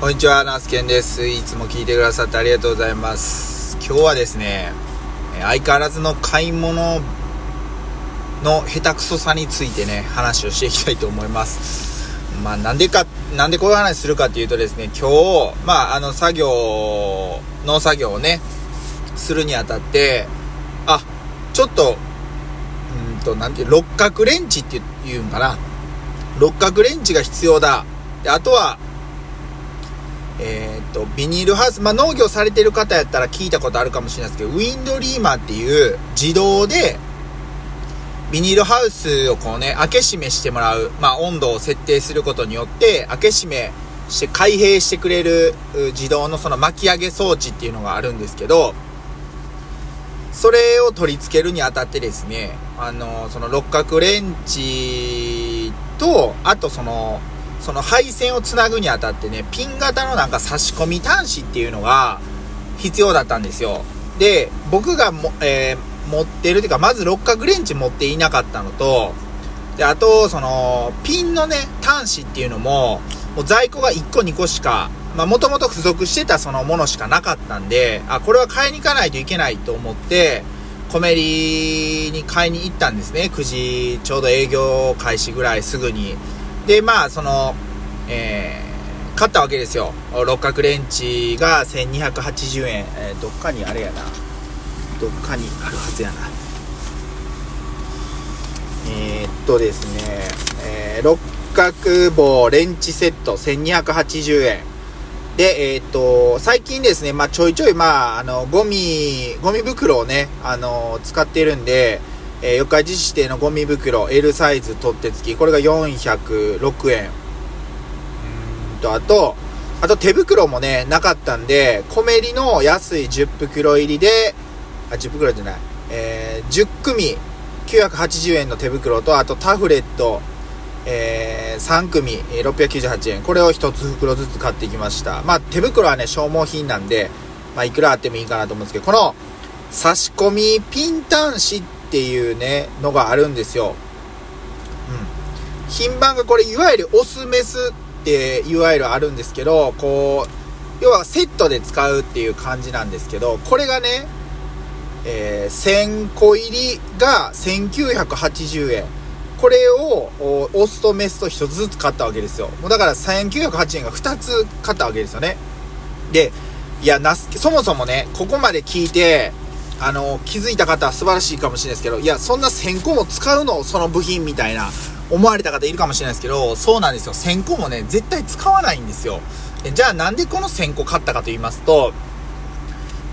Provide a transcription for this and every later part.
こんにちは、ナースケンです。いつも聞いてくださってありがとうございます。今日はですね、相変わらずの買い物の下手くそさについてね、話をしていきたいと思います。まあ、なんでか、なんでこういう話するかっていうとですね、今日、まあ、あの、作業、農作業をね、するにあたって、あ、ちょっと、うんと、なんていう、六角レンチっていうんかな。六角レンチが必要だ。で、あとは、えーっと、ビニールハウス、まあ、農業されてる方やったら聞いたことあるかもしれないですけど、ウィンドリーマーっていう自動で、ビニールハウスをこうね、開け閉めしてもらう、まあ、温度を設定することによって、開け閉めして開閉してくれる自動のその巻き上げ装置っていうのがあるんですけど、それを取り付けるにあたってですね、あの、その六角レンチと、あとその、その配線をつなぐにあたってね、ピン型のなんか差し込み端子っていうのが必要だったんですよ。で、僕がも、えー持ってるっていうか、まず六角レンチ持っていなかったのと、で、あと、その、ピンのね、端子っていうのも、もう在庫が1個2個しか、まあ、もともと付属してたそのものしかなかったんで、あ、これは買いに行かないといけないと思って、コメリに買いに行ったんですね。9時、ちょうど営業開始ぐらいすぐに。で、まあ、その、えー、買ったわけですよ。六角レンチが1280円。えーどっかにあれやな。どっかにあるはずやな。えーっとですね、えー六角棒レンチセット1280円。で、えーっと、最近ですね、まあちょいちょい、まああの、ゴミ、ゴミ袋をね、あの、使ってるんで、えー四日市指定のゴミ袋 L サイズ取って付き、これが406円。うんと、あと、あと手袋もね、なかったんで、コメリの安い10袋入りで、あ、10袋じゃない、えー10組980円の手袋と、あとタフレット、えー3組698円。これを1つ袋ずつ買ってきました。まあ手袋はね、消耗品なんで、まあいくらあってもいいかなと思うんですけど、この差し込みピン端子ってっていうね、のがあるんですよ。うん。品番がこれ、いわゆるオスメスって、いわゆるあるんですけど、こう、要はセットで使うっていう感じなんですけど、これがね、えー1000個入りが1980円。これを、オスとメスと1つずつ買ったわけですよ。もうだから1908円が2つ買ったわけですよね。で、いや、な、そもそもね、ここまで聞いて、あの、気づいた方は素晴らしいかもしれないですけど、いや、そんな1000個も使うの？その部品みたいな、思われた方いるかもしれないですけど、そうなんですよ。1000個もね、絶対使わないんですよ。じゃあなんでこの1000個買ったかと言いますと、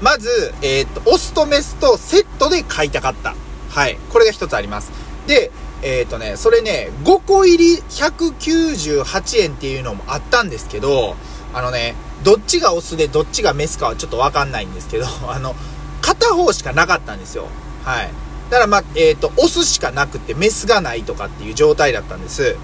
まず、えーっと、オスとメスとセットで買いたかった。はい。これが一つあります。で、えーっとね、それね、5個入り198円っていうのもあったんですけど、あのね、どっちがオスでどっちがメスかはちょっとわかんないんですけど、あの、片方しかなかったんですよ。はい。だからまあ、えっ、と、オスしかなくてメスがないとかっていう状態だったんです。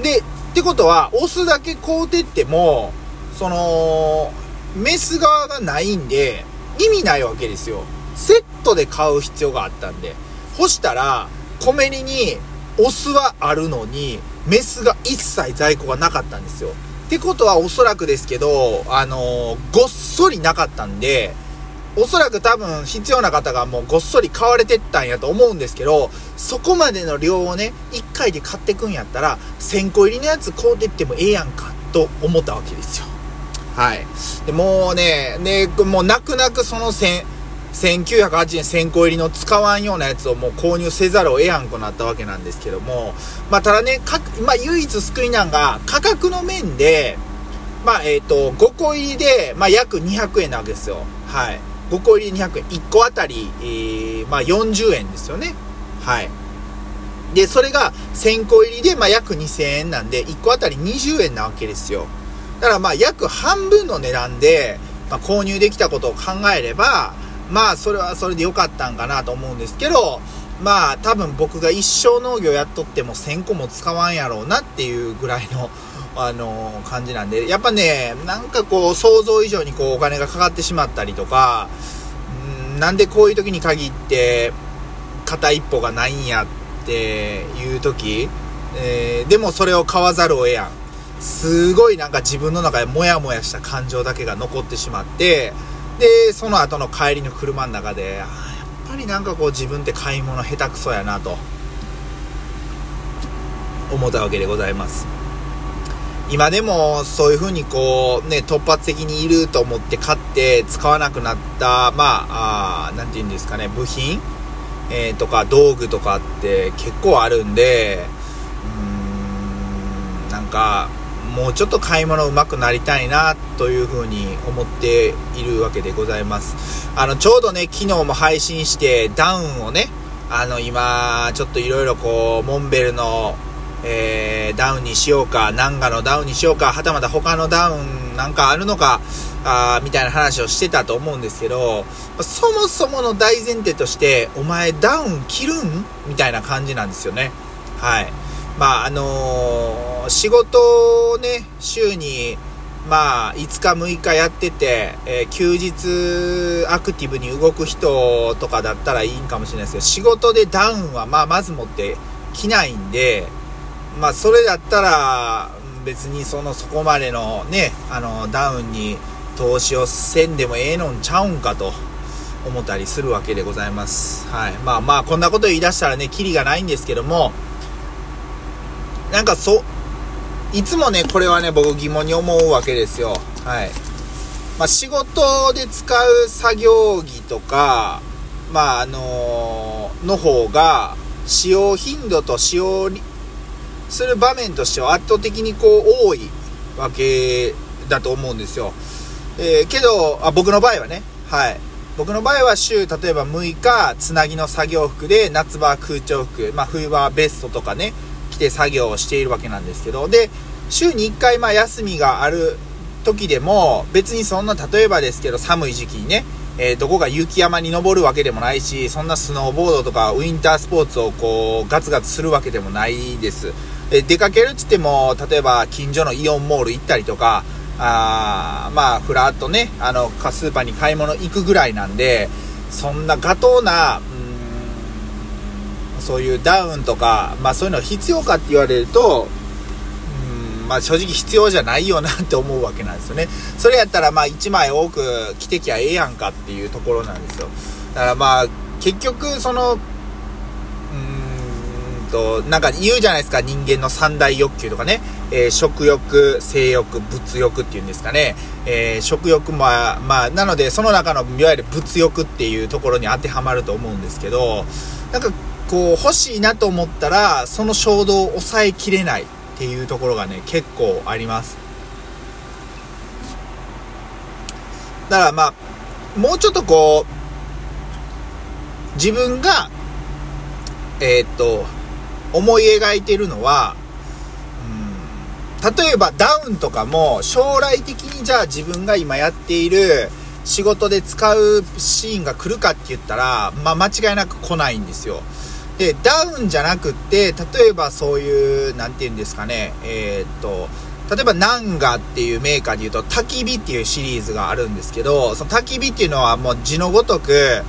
で、ってことは、オスだけ買うてっても、その、メス側がないんで、意味ないわけですよ。セットで買う必要があったんで。干したら、コメリに、オスはあるのに、メスが一切在庫がなかったんですよ。ってことはおそらくですけど、あのーごっそりなかったんで、おそらく多分必要な方がもうごっそり買われてったんやと思うんですけど、そこまでの量をね、1回で買ってくんやったら、1000個入りのやつ買うてってもええやんか、と思ったわけですよ。はい。で、もうね、ね、もう泣く泣くその1000、1908円1000個入りの使わんようなやつをもう購入せざるを得やんくなったわけなんですけども、まあただね、かまあ唯一救いなんが価格の面で、まあえっ、と、5個入りで、まあ約200円なわけですよ。はい。5個入り200円。1個あたり、えー、まあ40円ですよね。はい。で、それが1000個入りで、まあ約2000円なんで、1個あたり20円なわけですよ。だからまあ約半分の値段で、まあ、購入できたことを考えれば、まあそれはそれで良かったんかなと思うんですけど、まあ多分僕が一生農業やっとっても1000個も使わんやろうなっていうぐらいの、あの感じなんで、やっぱね、なんかこう想像以上にこうお金がかかってしまったりとか、うんなんでこういう時に限って片一歩がないんやっていう時、えーでもそれを買わざるを得やん。すごいなんか自分の中でモヤモヤした感情だけが残ってしまってでその後の帰りの車の中であぱりなんかこう自分って買い物下手くそやなと思ったわけでございます。今でもそういう風にこうね突発的にいると思って買って使わなくなったまあ何て言うんですかね部品、えー、とか道具とかって結構あるんでうーんなんかもうちょっと買い物上手くなりたいなというふうに思っているわけでございますあのちょうどね昨日も配信してダウンをねあの今ちょっといろいろこうモンベルのえー、ダウンにしようか、ナンガのダウンにしようか、はたまた他のダウンなんかあるのか、あみたいな話をしてたと思うんですけど、そもそもの大前提として、お前ダウン着るん？みたいな感じなんですよね。はい。まあ、あのー、仕事をね、週に、まあ、5日6日やってて、えー、休日アクティブに動く人とかだったらいいんかもしれないですけど、仕事でダウンはまあ、まずもって着ないんで、まあ、それだったら、別にその、そこまでのね、あの、ダウンに投資をせんでもええのんちゃうんかと思ったりするわけでございます。はい。まあまあ、こんなこと言い出したらね、キリがないんですけども、なんかそ、いつもね、これはね、僕疑問に思うわけですよ。はい。まあ、仕事で使う作業着とか、まあ、あのー、の方が、使用頻度と使用する場面としては圧倒的にこう多いわけだと思うんですよ。えー、けどあ、僕の場合はね、はい。僕の場合は週、例えば6日、つなぎの作業服で、夏場は空調服、まあ冬場はベストとかね、着て作業をしているわけなんですけど、で、週に1回、まあ休みがある時でも、別にそんな、例えばですけど、寒い時期にね、えー、どこか雪山に登るわけでもないし、そんなスノーボードとかウィンタースポーツをこう、ガツガツするわけでもないです。え出かけるっつっても、例えば近所のイオンモール行ったりとか、あまあ、ふらっとね、あの、スーパーに買い物行くぐらいなんで、そんなガトーな、そういうダウンとか、まあそういうの必要かって言われると、うん、まあ正直必要じゃないよなって思うわけなんですよね。それやったらまあ1枚多く着てきゃええやんかっていうところなんですよ。だからまあ、結局その、と、なんか言うじゃないですか、人間の三大欲求とかね。えー、食欲、性欲、物欲っていうんですかね。えー、食欲も、まあ、なので、その中の、いわゆる物欲っていうところに当てはまると思うんですけど、なんか、こう、欲しいなと思ったら、その衝動を抑えきれないっていうところがね、結構あります。だからまあ、もうちょっとこう、自分が、えー、っと、思い描いてるのは、例えばダウンとかも将来的にじゃあ自分が今やっている仕事で使うシーンが来るかって言ったら、まあ、間違いなく来ないんですよ。で、ダウンじゃなくって、例えばそういう、なんて言うんですかね、えー、っと、例えばナンガっていうメーカーで言うと焚き火っていうシリーズがあるんですけど、その焚き火っていうのはもう字のごとく、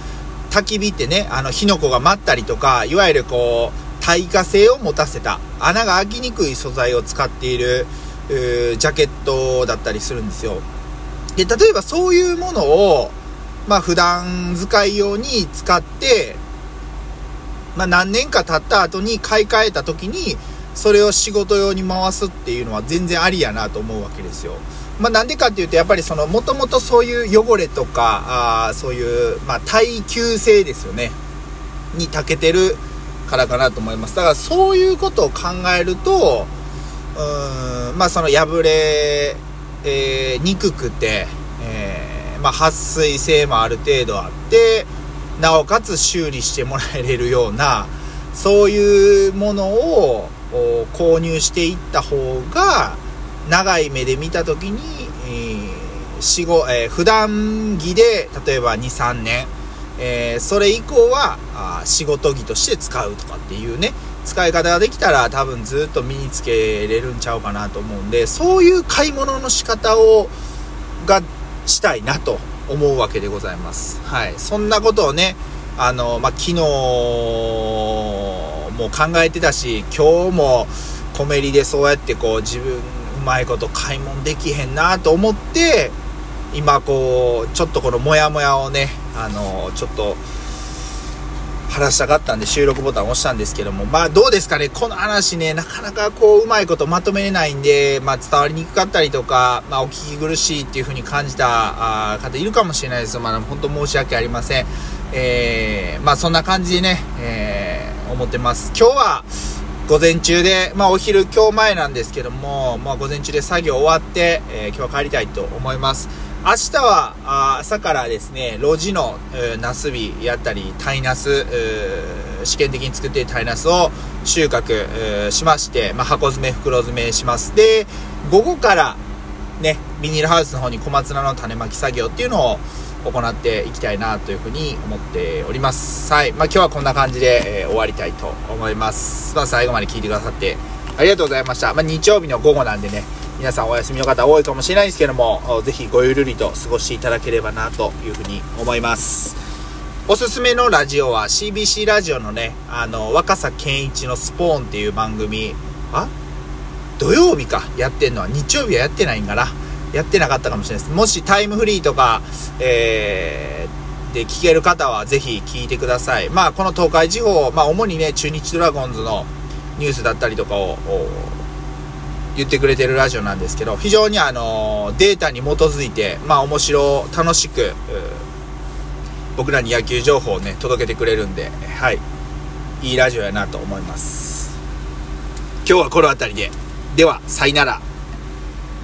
焚き火ってね、あの火の粉が舞ったりとか、いわゆるこう、耐火性を持たせた穴が開きにくい素材を使っているジャケットだったりするんですよ。で例えばそういうものをまあ普段使い用に使ってまあ何年か経った後に買い替えた時にそれを仕事用に回すっていうのは全然ありやなと思うわけですよ。まあなんでかっていうとやっぱりそのもともとそういう汚れとかあそういうまあ耐久性ですよねに長けてるからかなと思います。だからそういうことを考えると、うーん、まあその破れ、えー、にくくて、えー、まあ撥水性もある程度あって、なおかつ修理してもらえれるような、そういうものを購入していった方が、長い目で見た時に、えー、4、5、えー、普段着で、例えば2、3年、えー、それ以降はあ仕事着として使うとかっていうね使い方ができたら多分ずっと身につけれるんちゃうかなと思うんでそういう買い物の仕方をがしたいなと思うわけでございます。はい。そんなことをねあのまあ、昨日も考えてたし今日もコメリでそうやってこう自分うまいこと買い物できへんなと思って、今こう、ちょっとこのモヤモヤをね、あの、ちょっと、話したかったんで収録ボタン押したんですけども、まあどうですかね、この話ね、なかなかこう、うまいことまとめれないんで、まあ伝わりにくかったりとか、まあお聞き苦しいっていう風に感じた方いるかもしれないですまあ本当申し訳ありません。えー、まあそんな感じでね、えー、思ってます。今日は、午前中で、まあお昼今日前なんですけども、まあ午前中で作業終わって、えー、今日は帰りたいと思います。明日はあ朝からですね、路地の、えー、ナスビやったり、タイナス、試験的に作っているタイナスを収穫、しまして、まあ、箱詰め、袋詰めします。で、午後からね、ビニールハウスの方に小松菜の種まき作業っていうのを行っていきたいなというふうに思っております。はい。まあ、今日はこんな感じで、えー、終わりたいと思います。まあ、最後まで聞いてくださってありがとうございました。まあ、日曜日の午後なんでね、皆さんお休みの方多いかもしれないんですけども、ぜひごゆるりと過ごしていただければなというふうに思います。おすすめのラジオは CBC ラジオのね、あの、若狭健一のスポーンっていう番組、あ土曜日か、やってんのは日曜日はやってないんかな。やってなかったかもしれないです。もしタイムフリーとか、えー、で聞ける方はぜひ聞いてください。まあ、この東海地方、まあ、主にね、中日ドラゴンズのニュースだったりとかを、言ってくれてるラジオなんですけど、非常にあの、データに基づいて、まあ面白、楽しく、僕らに野球情報をね、届けてくれるんで、はい。いいラジオやなと思います。今日はこの辺りで。では、さよなら。